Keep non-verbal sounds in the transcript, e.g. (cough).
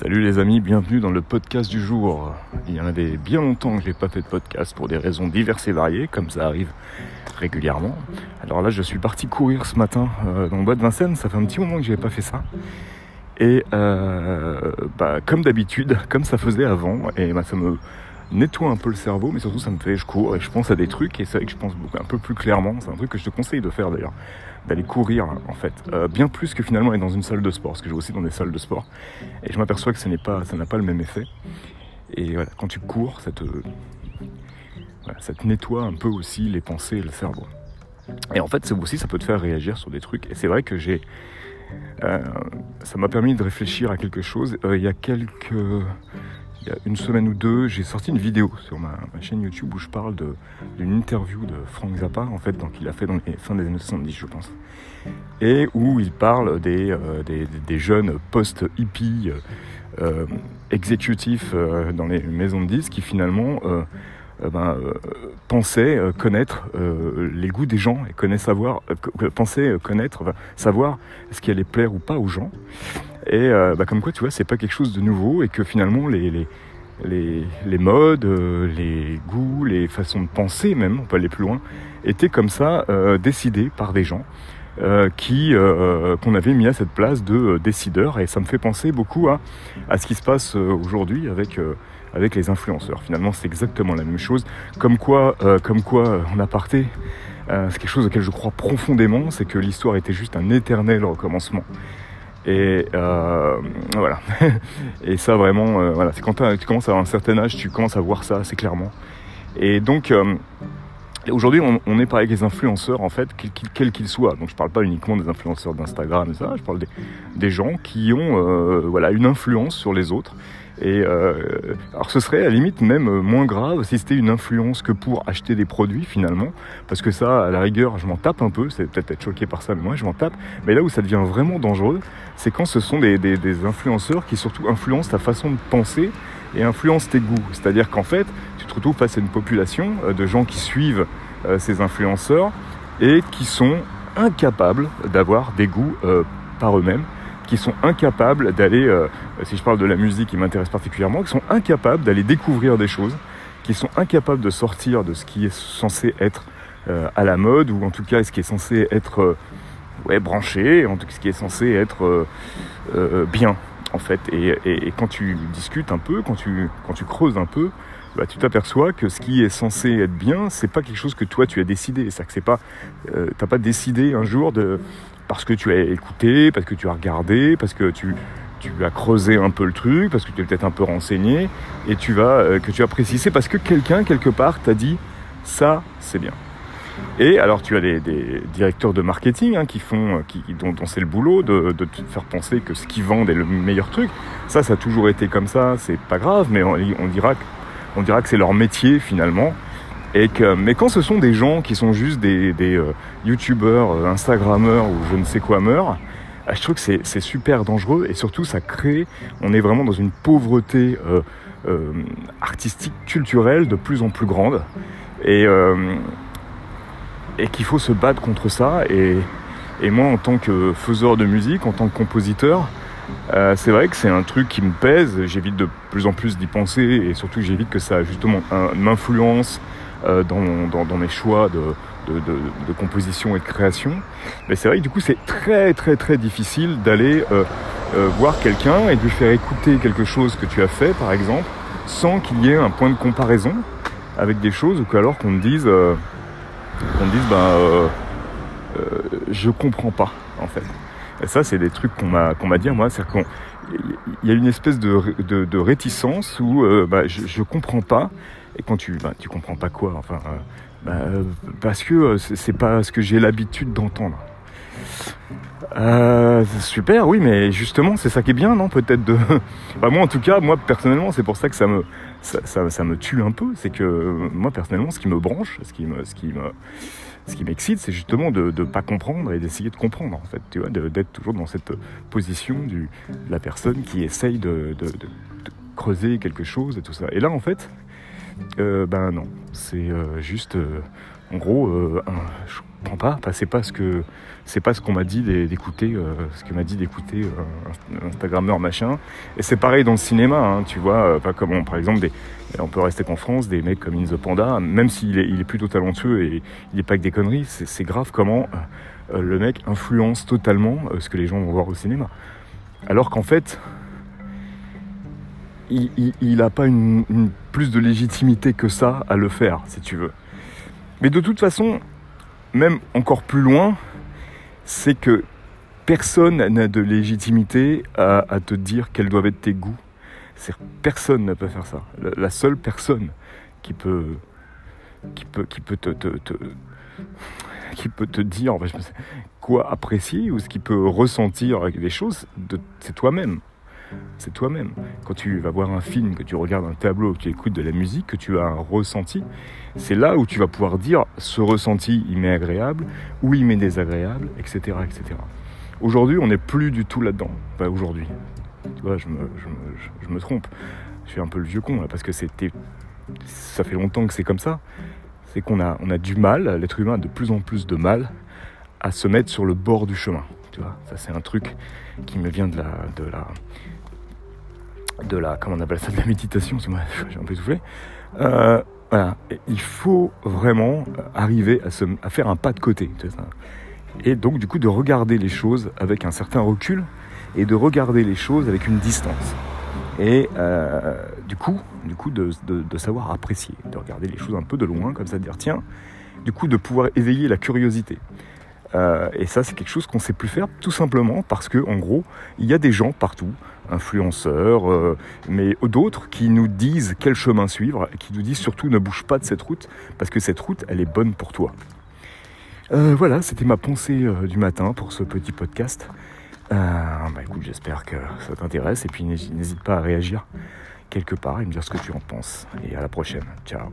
Salut les amis, bienvenue dans le podcast du jour. Il y en avait bien longtemps que je n'ai pas fait de podcast pour des raisons diverses et variées, comme ça arrive régulièrement. Alors là, je suis parti courir ce matin euh, dans le bois de Vincennes, ça fait un petit moment que je n'avais pas fait ça. Et euh, bah, comme d'habitude, comme ça faisait avant, et bah, ça me nettoie un peu le cerveau, mais surtout ça me fait, je cours et je pense à des trucs, et c'est vrai que je pense un peu plus clairement, c'est un truc que je te conseille de faire d'ailleurs, d'aller courir en fait, euh, bien plus que finalement aller dans une salle de sport, parce que je vais aussi dans des salles de sport, et je m'aperçois que ce n'est pas, ça n'a pas le même effet. Et voilà, quand tu cours, ça te, ça te nettoie un peu aussi les pensées et le cerveau. Et en fait, c'est aussi, ça peut te faire réagir sur des trucs. Et c'est vrai que j'ai, euh, ça m'a permis de réfléchir à quelque chose. Euh, il y a quelques, il y a une semaine ou deux, j'ai sorti une vidéo sur ma, chaîne YouTube où je parle d'une interview de Frank Zappa, en fait, donc il a fait dans les fins des années 70, je pense, et où il parle des, euh, jeunes post-hippies euh, exécutifs euh, dans les maisons de disques qui finalement ben, pensaient connaître les goûts des gens et pensaient connaître, savoir ce qui allait plaire ou pas aux gens. Et euh, bah, comme quoi, tu vois, c'est pas quelque chose de nouveau et que finalement, les, les, les, modes, euh, les goûts, les façons de penser même, on peut aller plus loin, étaient comme ça euh, décidés par des gens. qui qu'on avait mis à cette place de décideurs et ça me fait penser beaucoup à, à ce qui se passe aujourd'hui avec avec les influenceurs. Finalement, c'est exactement la même chose. Comme quoi, comme quoi, en aparté, c'est quelque chose auquel je crois profondément, c'est que l'histoire était juste un éternel recommencement. Et euh, voilà. (laughs) et ça vraiment, euh, voilà, c'est quand tu commences à avoir un certain âge, tu commences à voir ça assez clairement. Et donc euh, aujourd'hui, on, est pareil avec les influenceurs en fait, quels qu'ils soient. Donc je parle pas uniquement des influenceurs d'Instagram, ça, je parle des, des gens qui ont voilà une influence sur les autres et euh, alors ce serait à la limite même moins grave si c'était une influence que pour acheter des produits finalement, parce que ça, à la rigueur, je m'en tape un peu, c'est peut-être être choqué par ça, mais moi je m'en tape. Mais là où ça devient vraiment dangereux, c'est quand ce sont des, influenceurs qui surtout influencent ta façon de penser et influencent tes goûts. C'est-à-dire qu'en fait, tu te retrouves face à une population euh, de gens qui suivent euh, ces influenceurs et qui sont incapables d'avoir des goûts par eux-mêmes qui sont incapables d'aller, euh, si je parle de la musique qui m'intéresse particulièrement, qui sont incapables d'aller découvrir des choses, qui sont incapables de sortir de ce qui est censé être euh, à la mode, ou en tout cas ce qui est censé être euh, ouais, branché, en tout cas ce qui est censé être bien, en fait. Et, quand tu discutes un peu, quand tu, quand tu creuses un peu, bah, tu t'aperçois que ce qui est censé être bien, c'est pas quelque chose que toi tu as décidé. C'est que c'est pas, t'as pas décidé un jour de, parce que tu as écouté, parce que tu as regardé, parce que tu, as creusé un peu le truc, parce que tu es peut-être un peu renseigné, et tu vas, euh, que tu as précisé parce que quelqu'un, quelque part, t'a dit ça, c'est bien. Et alors tu as des, directeurs de marketing hein, qui font, euh, qui, dont, c'est le boulot de, te faire penser que ce qu'ils vendent est le meilleur truc. Ça, ça a toujours été comme ça, c'est pas grave, mais on, on dira que c'est leur métier finalement. Et que, mais quand ce sont des gens qui sont juste des, des euh, youtubeurs, euh, instagrammeurs ou je ne sais quoi meurent, ah, je trouve que c'est super dangereux et surtout ça crée, on est vraiment dans une pauvreté euh, euh artistique, culturelle de plus en plus grande et, euh, et qu'il faut se battre contre ça. Et, et, moi en tant que faiseur de musique, en tant que compositeur, euh, c'est vrai que c'est un truc qui me pèse, j'évite de plus en plus d'y penser et surtout j'évite que ça justement m'influence euh, dans, mes choix de, composition et de création. Mais c'est vrai que du coup c'est très très très difficile d'aller euh, euh, voir quelqu'un et de lui faire écouter quelque chose que tu as fait par exemple sans qu'il y ait un point de comparaison avec des choses ou qu'alors qu'on me dise qu'on dise ben je comprends pas en fait. Et ça c'est des trucs qu'on m'a qu'on m'a dit moi, c'est qu'il y a une espèce de, réticence où bah, je, je comprends pas et quand tu, bah, tu comprends pas quoi, enfin, euh, bah, euh, parce que euh, c'est pas ce que j'ai l'habitude d'entendre. super, oui, mais justement, c'est ça qui est bien, non Peut-être de. (laughs) bah, moi, en tout cas, moi personnellement, c'est pour ça que ça me, ça, ça, me tue un peu. C'est que moi, personnellement, ce qui me branche, ce qui me, ce qui me, ce qui m'excite, c'est justement de ne pas comprendre et d'essayer de comprendre, en fait, tu vois, d'être toujours dans cette position du, de la personne qui essaye de, creuser quelque chose et tout ça. Et là, en fait, euh, ben non, c'est euh, juste, euh, en gros, je prends pas, c'est pas ce que c'est pas ce qu'on m'a dit d'écouter, ce que m'a dit d'écouter Instagrammeur machin. Et c'est pareil dans le cinéma, hein, tu vois, pas comme par exemple on peut rester qu'en France, des mecs comme In Panda, même s'il est, est plutôt talentueux et il n'est pas que des conneries, c'est grave comment le mec influence totalement ce que les gens vont voir au cinéma. Alors qu'en fait, il n'a pas une, plus de légitimité que ça à le faire, si tu veux. Mais de toute façon, même encore plus loin, c'est que personne n'a de légitimité à, te dire quels doivent être tes goûts. Personne ne peut faire ça. La, seule personne qui peut, qui peut, qui peut te, qui peut te dire quoi apprécier ou ce qui peut ressentir des choses, c'est toi-même c'est toi-même. Quand tu vas voir un film, que tu regardes un tableau, que tu écoutes de la musique, que tu as un ressenti, c'est là où tu vas pouvoir dire ce ressenti, il m'est agréable, ou il m'est désagréable, etc. etc. Aujourd'hui, on n'est plus du tout là-dedans. Enfin, aujourd'hui. Tu vois, je me, trompe. Je suis un peu le vieux con, là, parce que c'était, ça fait longtemps que c'est comme ça. C'est qu'on a, du mal, l'être humain a de plus en plus de mal à se mettre sur le bord du chemin. Tu vois, ça c'est un truc qui me vient de la, de la, comment on appelle ça, de la méditation, j'ai (laughs) un peu soufflé. Euh, voilà, il faut vraiment arriver à, faire un pas de côté. Et donc du coup de regarder les choses avec un certain recul et de regarder les choses avec une distance. Et euh, du coup, du coup de, de, savoir apprécier, de regarder les choses un peu de loin, comme ça, de dire tiens, du coup de pouvoir éveiller la curiosité. Euh, et ça, c'est quelque chose qu'on ne sait plus faire, tout simplement parce que, en gros, il y a des gens partout, influenceurs, euh, mais d'autres qui nous disent quel chemin suivre, qui nous disent surtout ne bouge pas de cette route, parce que cette route, elle est bonne pour toi. Euh, voilà, c'était ma pensée du matin pour ce petit podcast. bah écoute, j'espère que ça t'intéresse, et puis n'hésite pas à réagir quelque part et me dire ce que tu en penses. Et à la prochaine. Ciao.